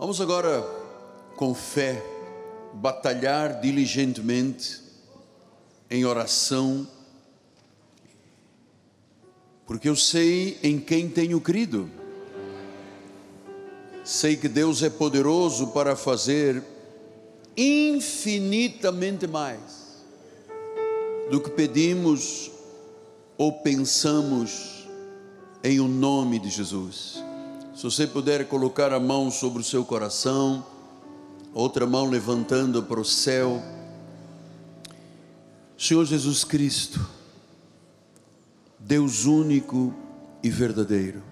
Vamos agora, com fé, batalhar diligentemente em oração, porque eu sei em quem tenho crido. Sei que Deus é poderoso para fazer infinitamente mais do que pedimos ou pensamos em o nome de Jesus. Se você puder colocar a mão sobre o seu coração, outra mão levantando para o céu. Senhor Jesus Cristo, Deus único e verdadeiro,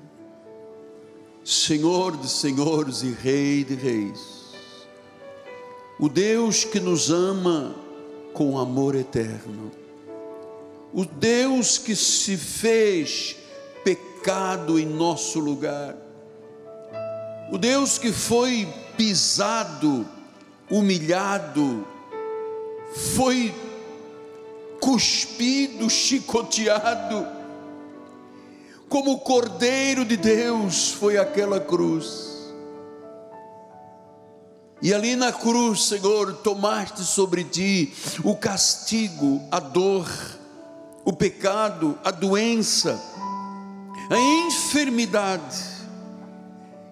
Senhor de senhores e Rei de reis, o Deus que nos ama com amor eterno, o Deus que se fez pecado em nosso lugar, o Deus que foi pisado, humilhado, foi cuspido, chicoteado, como o Cordeiro de Deus foi aquela cruz. E ali na cruz, Senhor, tomaste sobre ti o castigo, a dor, o pecado, a doença, a enfermidade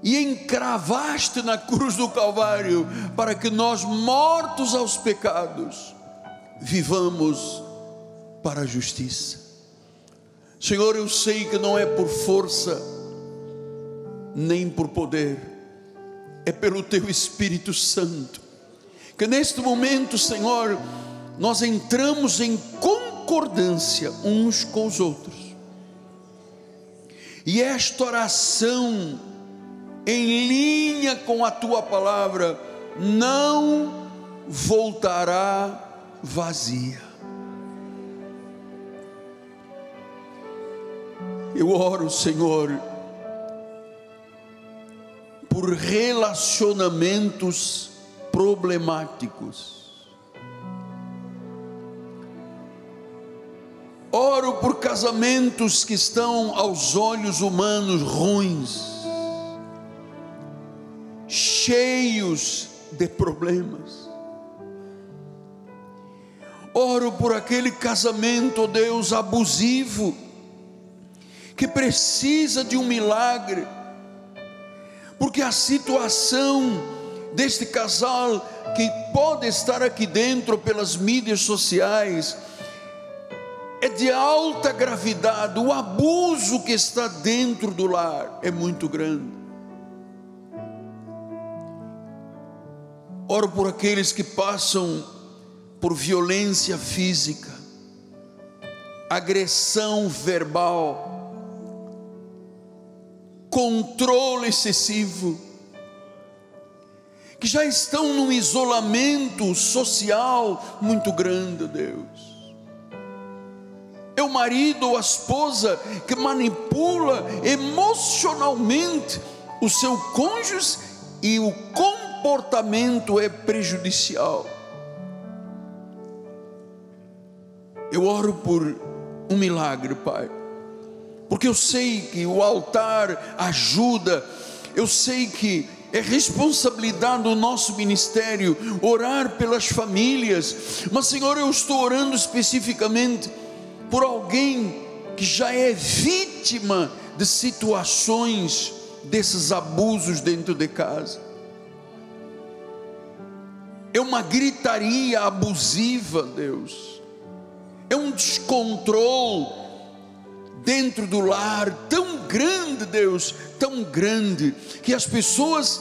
e encravaste na cruz do Calvário, para que nós, mortos aos pecados, vivamos para a justiça. Senhor, eu sei que não é por força, nem por poder, é pelo Teu Espírito Santo, que neste momento, Senhor, nós entramos em concordância uns com os outros, e esta oração, em linha com a tua palavra, não voltará vazia. Eu oro, Senhor, por relacionamentos problemáticos. Oro por casamentos que estão aos olhos humanos ruins cheios de problemas. Oro por aquele casamento, Deus, abusivo, que precisa de um milagre, porque a situação deste casal que pode estar aqui dentro pelas mídias sociais é de alta gravidade, o abuso que está dentro do lar é muito grande. Oro por aqueles que passam por violência física, agressão verbal, controle excessivo, que já estão num isolamento social muito grande, Deus. É o marido ou a esposa que manipula emocionalmente o seu cônjuge e o cônjuge comportamento é prejudicial. Eu oro por um milagre, Pai, porque eu sei que o altar ajuda, eu sei que é responsabilidade do nosso ministério orar pelas famílias, mas Senhor, eu estou orando especificamente por alguém que já é vítima de situações desses abusos dentro de casa é uma gritaria abusiva, Deus, é um descontrole dentro do lar tão grande, Deus, tão grande, que as pessoas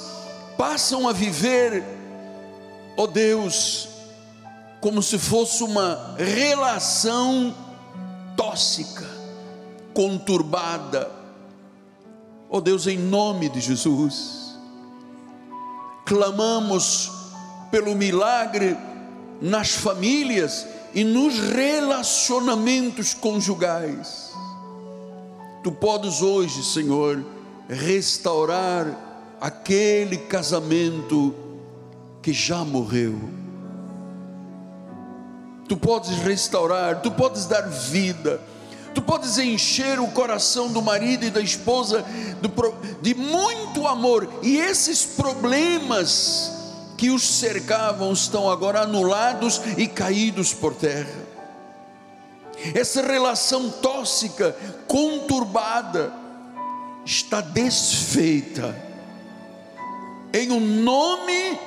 passam a viver, ó oh Deus, como se fosse uma relação tóxica, conturbada. Ó oh Deus, em nome de Jesus, clamamos pelo milagre nas famílias e nos relacionamentos conjugais. Tu podes hoje, Senhor, restaurar aquele casamento que já morreu. Tu podes restaurar, tu podes dar vida, Tu podes encher o coração do marido e da esposa de muito amor, e esses problemas que os cercavam estão agora anulados e caídos por terra. Essa relação tóxica, conturbada, está desfeita, em o nome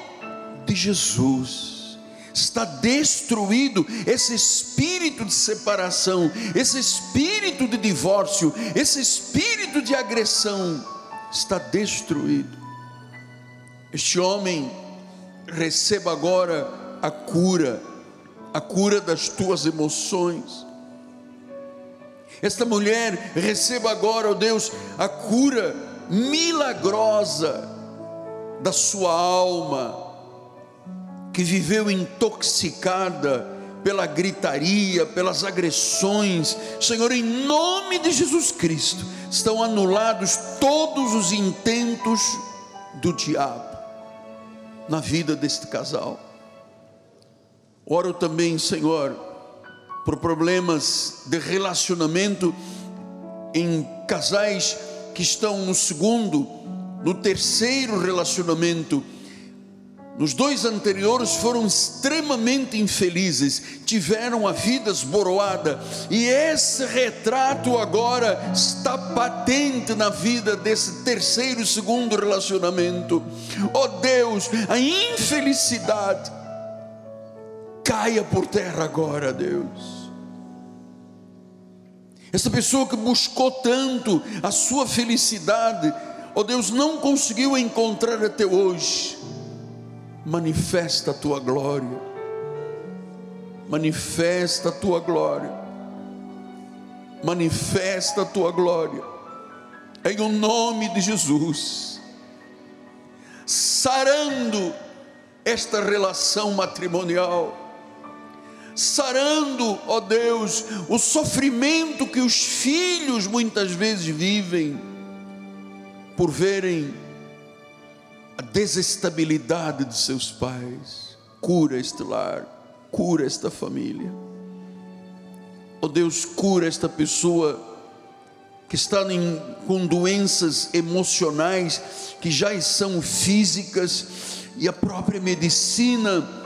de Jesus está destruído esse espírito de separação, esse espírito de divórcio, esse espírito de agressão está destruído. Este homem receba agora a cura, a cura das tuas emoções. Esta mulher receba agora, ó oh Deus, a cura milagrosa da sua alma que viveu intoxicada pela gritaria, pelas agressões. Senhor, em nome de Jesus Cristo, estão anulados todos os intentos do diabo na vida deste casal. Oro também, Senhor, por problemas de relacionamento em casais que estão no segundo, no terceiro relacionamento nos dois anteriores foram extremamente infelizes, tiveram a vida esboroada, e esse retrato agora está patente na vida desse terceiro e segundo relacionamento. Oh Deus, a infelicidade caia por terra agora, Deus. Essa pessoa que buscou tanto a sua felicidade, oh Deus, não conseguiu encontrar até hoje manifesta a tua glória, manifesta a tua glória, manifesta a tua glória, em o nome de Jesus, sarando esta relação matrimonial, sarando, ó Deus, o sofrimento que os filhos muitas vezes vivem por verem a desestabilidade de seus pais. Cura este lar, cura esta família. Oh Deus, cura esta pessoa que está em, com doenças emocionais que já são físicas e a própria medicina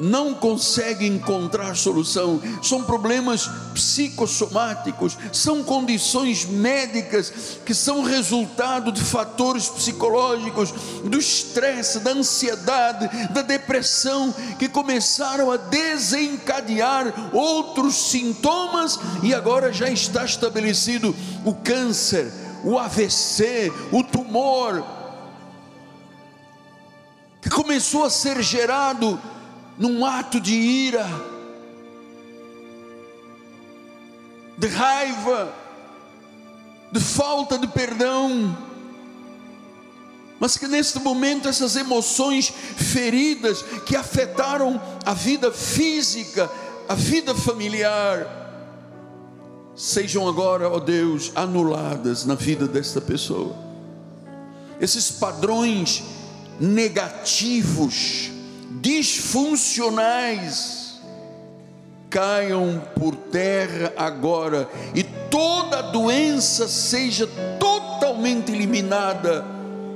não consegue encontrar solução, são problemas psicossomáticos, são condições médicas que são resultado de fatores psicológicos, do estresse, da ansiedade, da depressão, que começaram a desencadear outros sintomas e agora já está estabelecido o câncer, o AVC, o tumor, que começou a ser gerado num ato de ira, de raiva, de falta de perdão, mas que neste momento essas emoções feridas que afetaram a vida física, a vida familiar, sejam agora, ó Deus, anuladas na vida desta pessoa. Esses padrões negativos disfuncionais caiam por terra agora e toda doença seja totalmente eliminada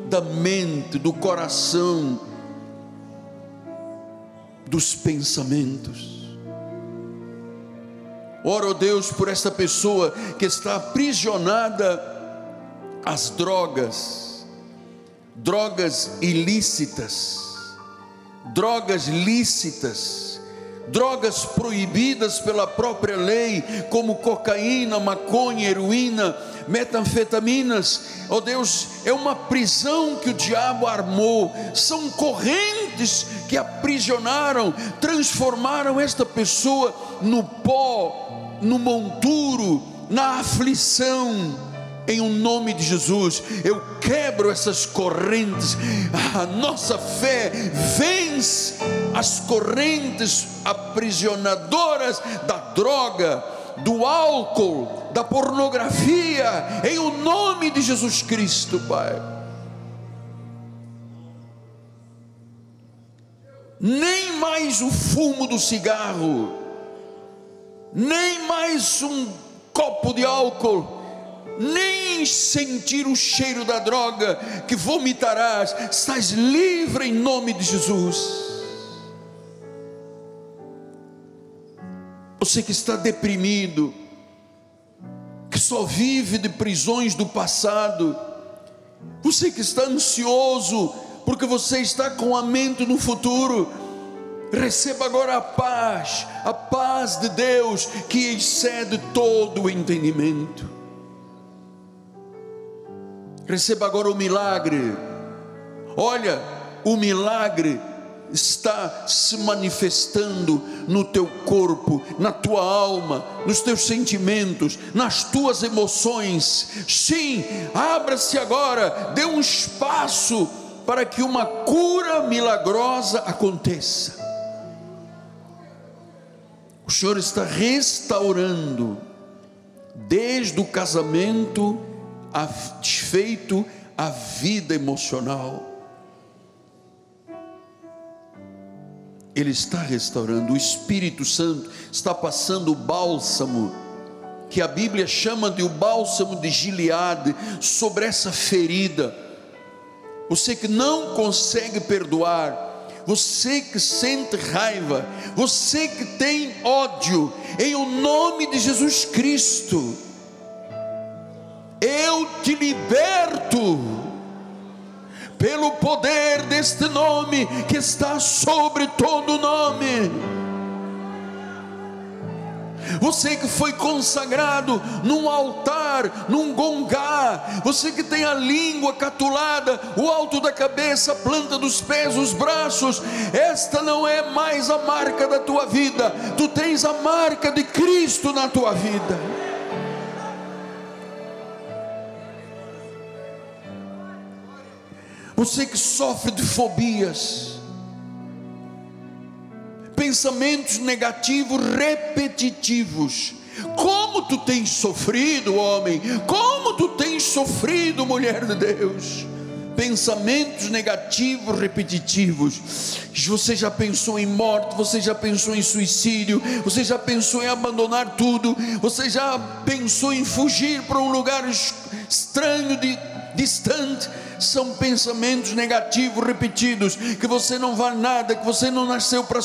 da mente, do coração, dos pensamentos. Oro, oh Deus, por essa pessoa que está aprisionada às drogas, drogas ilícitas, drogas lícitas, drogas proibidas pela própria lei, como cocaína, maconha, heroína, metanfetaminas. Oh Deus, é uma prisão que o diabo armou, são correntes que aprisionaram, transformaram esta pessoa no pó, no monturo, na aflição em o um nome de Jesus, eu quebro essas correntes. A nossa fé vence as correntes aprisionadoras da droga, do álcool, da pornografia, em o um nome de Jesus Cristo, Pai. Nem mais o fumo do cigarro, nem mais um copo de álcool, nem sentir o cheiro da droga que vomitarás, estás livre em nome de Jesus. Você que está deprimido, que só vive de prisões do passado, você que está ansioso, porque você está com a mente no futuro, receba agora a paz, a paz de Deus que excede todo o entendimento. Receba agora o milagre. Olha, o milagre está se manifestando no teu corpo, na tua alma, nos teus sentimentos, nas tuas emoções. Sim, abra-se agora, dê um espaço para que uma cura milagrosa aconteça. O Senhor está restaurando, desde o casamento, desfeito a vida emocional. Ele está restaurando, o Espírito Santo está passando o bálsamo, que a Bíblia chama de o bálsamo de Gileade, sobre essa ferida. Você que não consegue perdoar, você que sente raiva, você que tem ódio, em o nome de Jesus Cristo, eu te liberto pelo poder deste nome que está sobre todo nome. Você que foi consagrado num altar, num gongá, você que tem a língua catulada, o alto da cabeça, a planta dos pés, os braços, esta não é mais a marca da tua vida, tu tens a marca de Cristo na tua vida. Você que sofre de fobias, pensamentos negativos repetitivos. Como tu tens sofrido, homem? Como tu tens sofrido, mulher de Deus? Pensamentos negativos repetitivos. Você já pensou em morte, você já pensou em suicídio, você já pensou em abandonar tudo, você já pensou em fugir para um lugar estranho, de, distante são pensamentos negativos repetidos, que você não vale nada, que você não nasceu para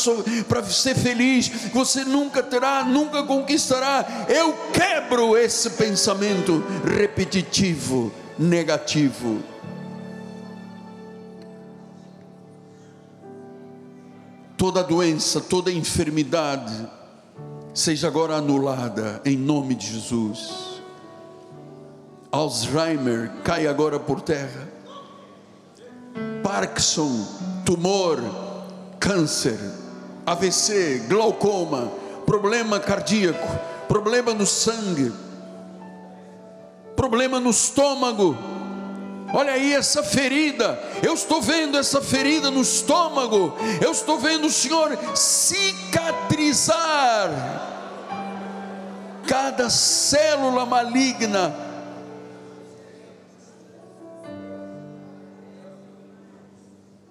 ser feliz, que você nunca terá, nunca conquistará. Eu quebro esse pensamento repetitivo, negativo. Toda doença, toda enfermidade, seja agora anulada em nome de Jesus. Alzheimer cai agora por terra. Parkinson, tumor, câncer, AVC, glaucoma, problema cardíaco, problema no sangue, problema no estômago. Olha aí essa ferida, eu estou vendo essa ferida no estômago, eu estou vendo o Senhor cicatrizar cada célula maligna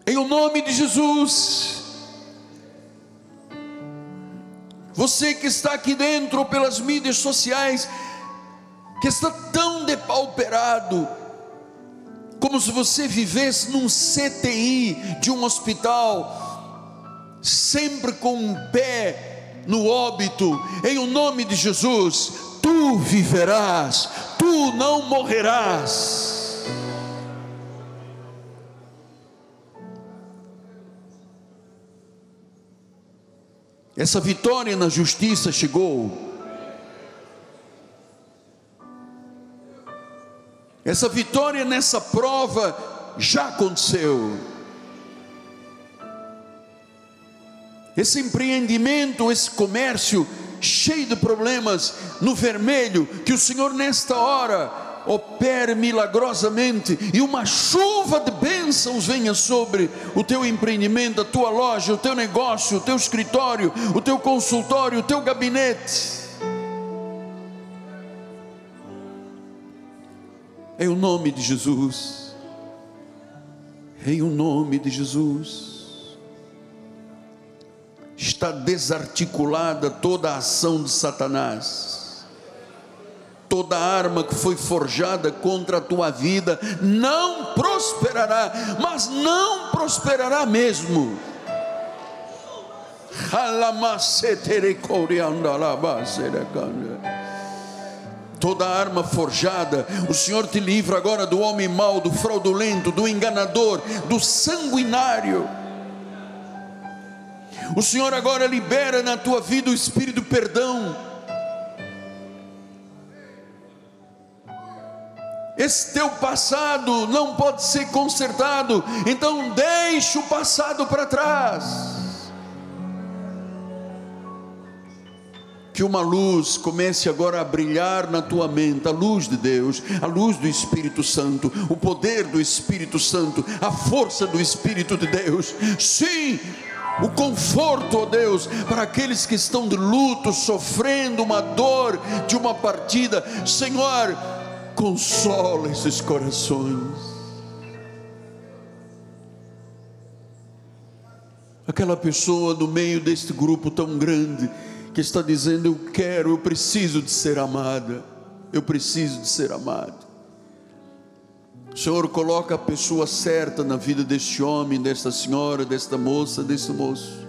em o nome de Jesus. Você que está aqui dentro pelas mídias sociais, que está tão depauperado, como se você vivesse num CTI de um hospital, sempre com um pé no óbito, em o nome de Jesus, tu viverás, tu não morrerás. Essa vitória na justiça chegou. Essa vitória nessa prova já aconteceu. Esse empreendimento, esse comércio cheio de problemas no vermelho, que o Senhor nesta hora opere milagrosamente e uma chuva de bênçãos venha sobre o teu empreendimento, a tua loja, o teu negócio, o teu escritório, o teu consultório, o teu gabinete. Em o nome de Jesus. Em o nome de Jesus. Está desarticulada toda a ação de Satanás toda arma que foi forjada contra a tua vida não prosperará, mas não prosperará mesmo. Toda arma forjada, o Senhor te livra agora do homem mau, do fraudulento, do enganador, do sanguinário. O Senhor agora libera na tua vida o espírito perdão Esse teu passado não pode ser consertado, então deixe o passado para trás. que uma luz comece agora a brilhar na tua mente, a luz de Deus, a luz do Espírito Santo, o poder do Espírito Santo, a força do Espírito de Deus. Sim, o conforto, ó Deus, para aqueles que estão de luto, sofrendo uma dor de uma partida. Senhor, consola esses corações. Aquela pessoa no meio deste grupo tão grande que está dizendo: Eu quero, eu preciso de ser amada, eu preciso de ser amado. Senhor coloca a pessoa certa na vida deste homem, desta senhora, desta moça, deste moço.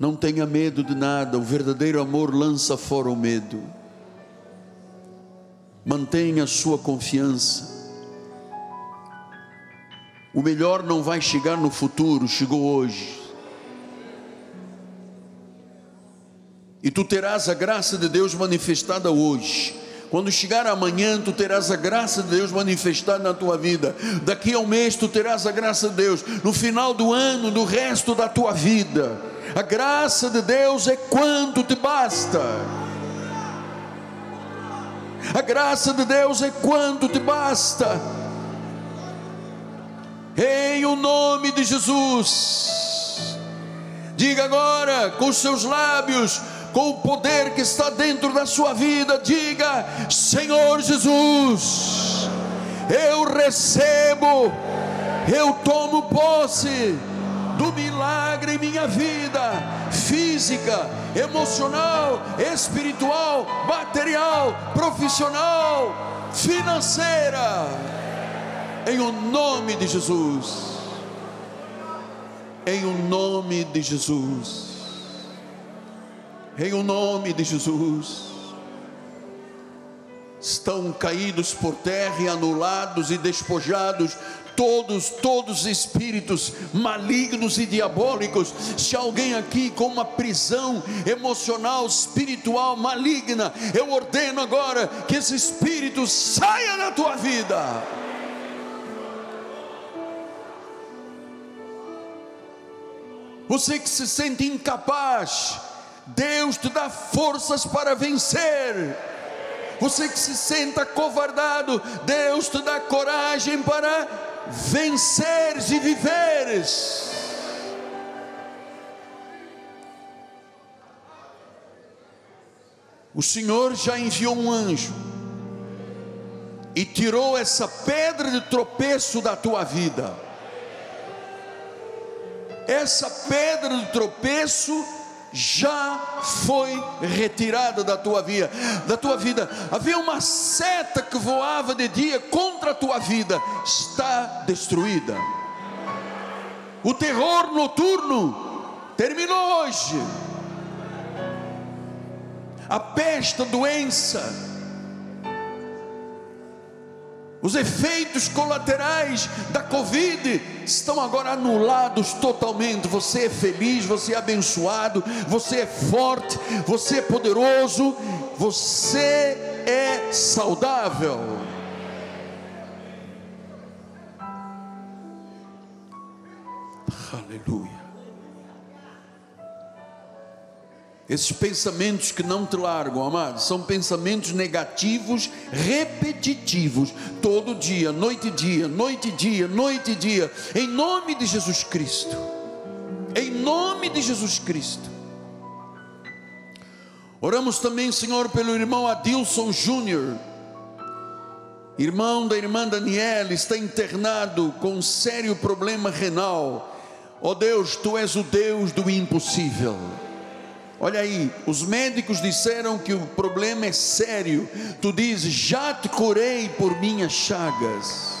Não tenha medo de nada, o verdadeiro amor lança fora o medo. Mantenha a sua confiança. O melhor não vai chegar no futuro, chegou hoje. E tu terás a graça de Deus manifestada hoje. Quando chegar amanhã, tu terás a graça de Deus manifestada na tua vida. Daqui a um mês, tu terás a graça de Deus. No final do ano, no resto da tua vida a graça de Deus é quanto te basta. A graça de Deus é quanto te basta. Em o nome de Jesus. Diga agora com seus lábios, com o poder que está dentro da sua vida, diga: Senhor Jesus, eu recebo, eu tomo posse do milagre em minha vida física, emocional, espiritual, material, profissional, financeira. Em o nome de Jesus. Em o nome de Jesus. Em o nome de Jesus. Estão caídos por terra e anulados e despojados todos, todos os espíritos malignos e diabólicos. Se alguém aqui com uma prisão emocional, espiritual maligna, eu ordeno agora que esse espírito saia da tua vida. Você que se sente incapaz, Deus te dá forças para vencer. Você que se senta covardado, Deus te dá coragem para venceres e viveres. O Senhor já enviou um anjo e tirou essa pedra de tropeço da tua vida. Essa pedra de tropeço já foi retirada da tua vida, da tua vida. Havia uma seta que voava de dia contra a tua vida, está destruída. O terror noturno terminou hoje. A peste, a doença, os efeitos colaterais da Covid estão agora anulados totalmente. Você é feliz, você é abençoado, você é forte, você é poderoso, você é saudável. Aleluia. Esses pensamentos que não te largam, amados, são pensamentos negativos, repetitivos, todo dia, noite e dia, noite e dia, noite e dia, em nome de Jesus Cristo. Em nome de Jesus Cristo. Oramos também, Senhor, pelo irmão Adilson Júnior, irmão da irmã Daniela, está internado com um sério problema renal. Ó oh Deus, tu és o Deus do impossível. Olha aí, os médicos disseram que o problema é sério. Tu dizes: Já te curei por minhas chagas.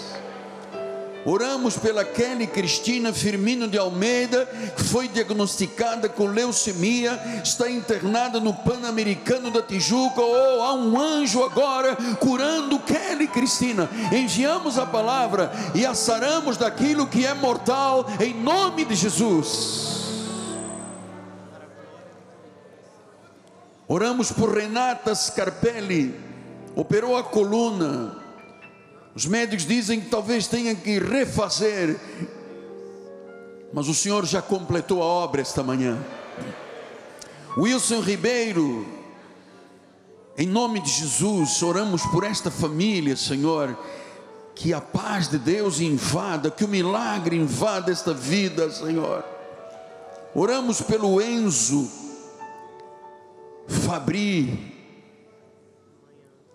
Oramos pela Kelly Cristina Firmino de Almeida, que foi diagnosticada com leucemia, está internada no Pan-Americano da Tijuca. Oh, há um anjo agora curando Kelly Cristina. Enviamos a palavra e a saramos daquilo que é mortal, em nome de Jesus. Oramos por Renata Scarpelli, operou a coluna. Os médicos dizem que talvez tenha que refazer, mas o Senhor já completou a obra esta manhã. Wilson Ribeiro, em nome de Jesus, oramos por esta família, Senhor, que a paz de Deus invada, que o milagre invada esta vida, Senhor. Oramos pelo Enzo, Fabri,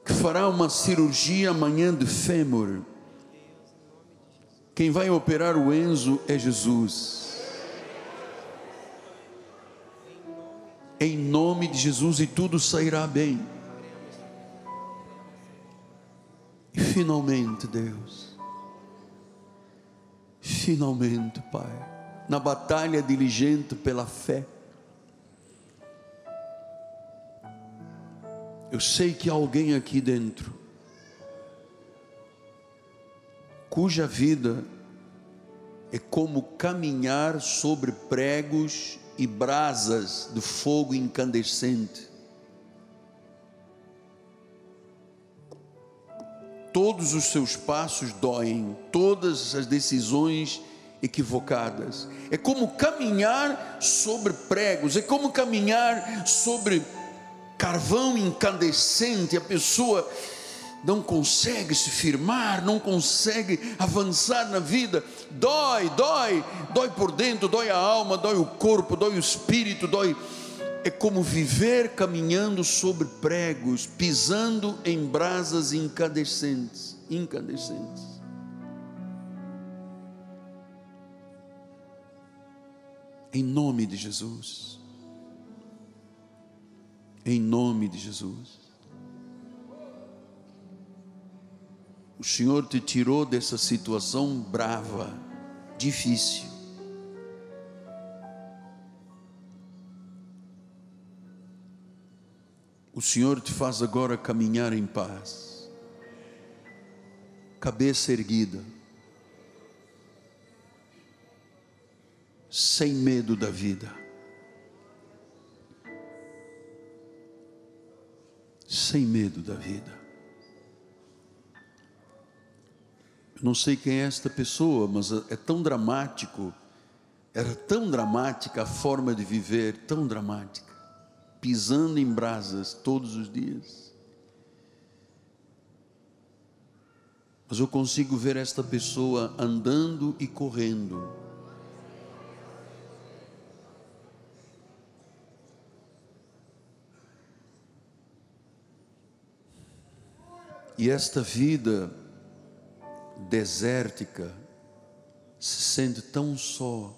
que fará uma cirurgia amanhã de fêmur. Quem vai operar o Enzo é Jesus. Em nome de Jesus e tudo sairá bem. E finalmente, Deus, finalmente, Pai, na batalha diligente pela fé, Eu sei que há alguém aqui dentro cuja vida é como caminhar sobre pregos e brasas de fogo incandescente. Todos os seus passos doem, todas as decisões equivocadas. É como caminhar sobre pregos, é como caminhar sobre carvão incandescente, a pessoa não consegue se firmar, não consegue avançar na vida, dói, dói, dói por dentro, dói a alma, dói o corpo, dói o espírito, dói. É como viver caminhando sobre pregos, pisando em brasas incandescentes, incandescentes. Em nome de Jesus em nome de Jesus. O Senhor te tirou dessa situação brava, difícil. O Senhor te faz agora caminhar em paz, cabeça erguida, sem medo da vida. Sem medo da vida. Eu não sei quem é esta pessoa, mas é tão dramático, era tão dramática a forma de viver, tão dramática, pisando em brasas todos os dias. Mas eu consigo ver esta pessoa andando e correndo E esta vida desértica se sente tão só.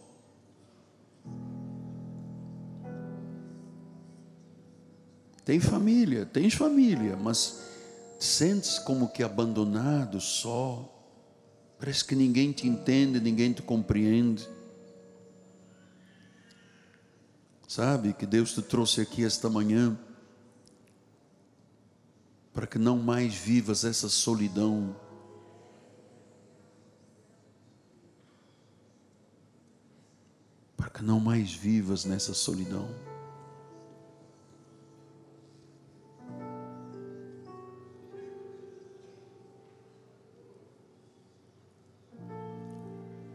Tem família, tens família, mas sentes como que abandonado, só. Parece que ninguém te entende, ninguém te compreende. Sabe que Deus te trouxe aqui esta manhã para que não mais vivas essa solidão. Para que não mais vivas nessa solidão.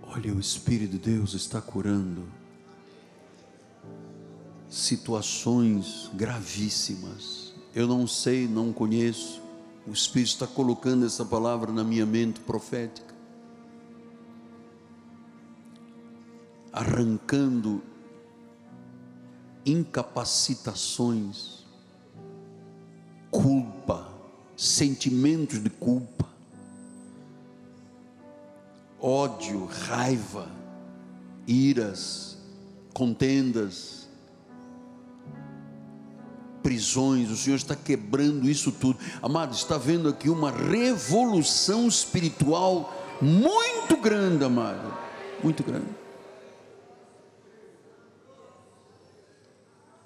Olha, o Espírito de Deus está curando situações gravíssimas eu não sei, não conheço. O Espírito está colocando essa palavra na minha mente profética. Arrancando incapacitações, culpa, sentimentos de culpa, ódio, raiva, iras, contendas, prisões, o Senhor está quebrando isso tudo. Amado, está vendo aqui uma revolução espiritual muito grande, amado, muito grande.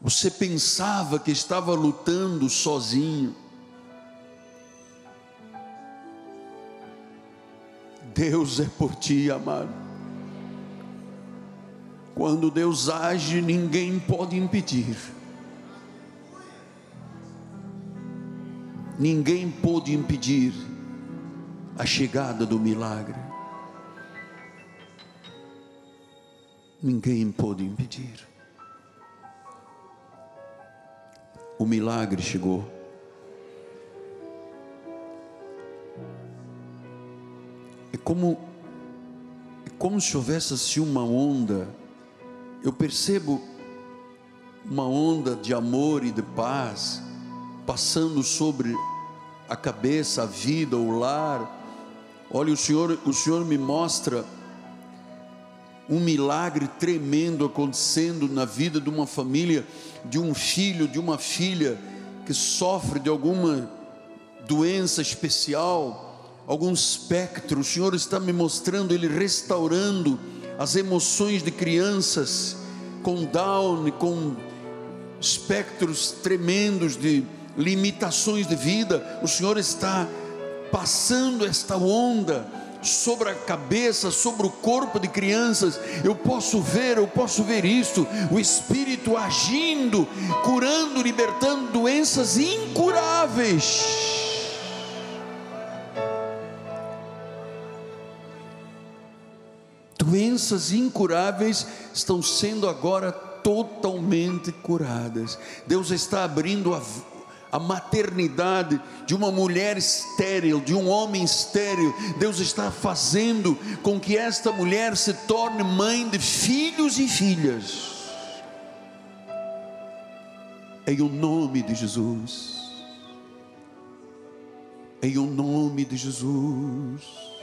Você pensava que estava lutando sozinho. Deus é por ti, amado. Quando Deus age, ninguém pode impedir. Ninguém pôde impedir a chegada do milagre. Ninguém pôde impedir. O milagre chegou. É como é como se houvesse assim uma onda. Eu percebo uma onda de amor e de paz passando sobre a cabeça, a vida, o lar. Olha, o Senhor, o Senhor me mostra um milagre tremendo acontecendo na vida de uma família, de um filho, de uma filha que sofre de alguma doença especial, algum espectro. O Senhor está me mostrando ele restaurando as emoções de crianças com Down, com espectros tremendos de limitações de vida, o Senhor está passando esta onda sobre a cabeça, sobre o corpo de crianças. Eu posso ver, eu posso ver isto, o Espírito agindo, curando, libertando doenças incuráveis. Doenças incuráveis estão sendo agora totalmente curadas. Deus está abrindo a a maternidade de uma mulher estéril, de um homem estéril. Deus está fazendo com que esta mulher se torne mãe de filhos e filhas. Em o nome de Jesus. Em o nome de Jesus.